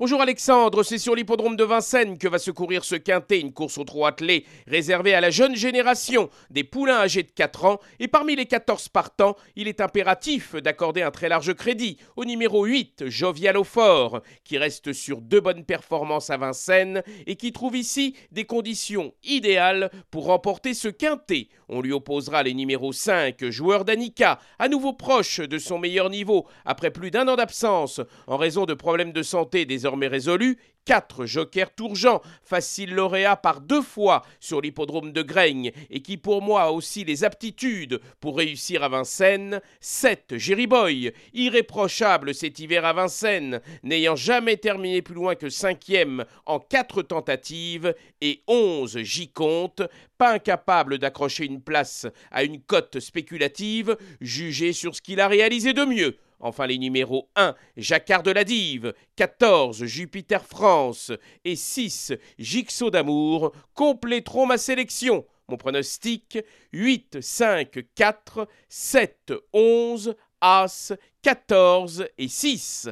Bonjour Alexandre, c'est sur l'hippodrome de Vincennes que va se courir ce quintet, une course au trot attelé réservée à la jeune génération des poulains âgés de 4 ans. Et parmi les 14 partants, il est impératif d'accorder un très large crédit au numéro 8, Jovial au fort, qui reste sur deux bonnes performances à Vincennes et qui trouve ici des conditions idéales pour remporter ce quintet. On lui opposera les numéros 5, joueur d'Anica, à nouveau proche de son meilleur niveau après plus d'un an d'absence en raison de problèmes de santé des désormais résolu, quatre jokers Tourgeant, facile lauréat par deux fois sur l'hippodrome de Graigne et qui pour moi a aussi les aptitudes pour réussir à Vincennes, 7 Boy, irréprochable cet hiver à Vincennes, n'ayant jamais terminé plus loin que cinquième en quatre tentatives, et 11 J-Compte, pas incapable d'accrocher une place à une cote spéculative, jugée sur ce qu'il a réalisé de mieux Enfin les numéros 1, Jacquard de la Dive, 14, Jupiter France et 6, Jigsaw d'amour compléteront ma sélection. Mon pronostic 8, 5, 4, 7, 11, As, 14 et 6.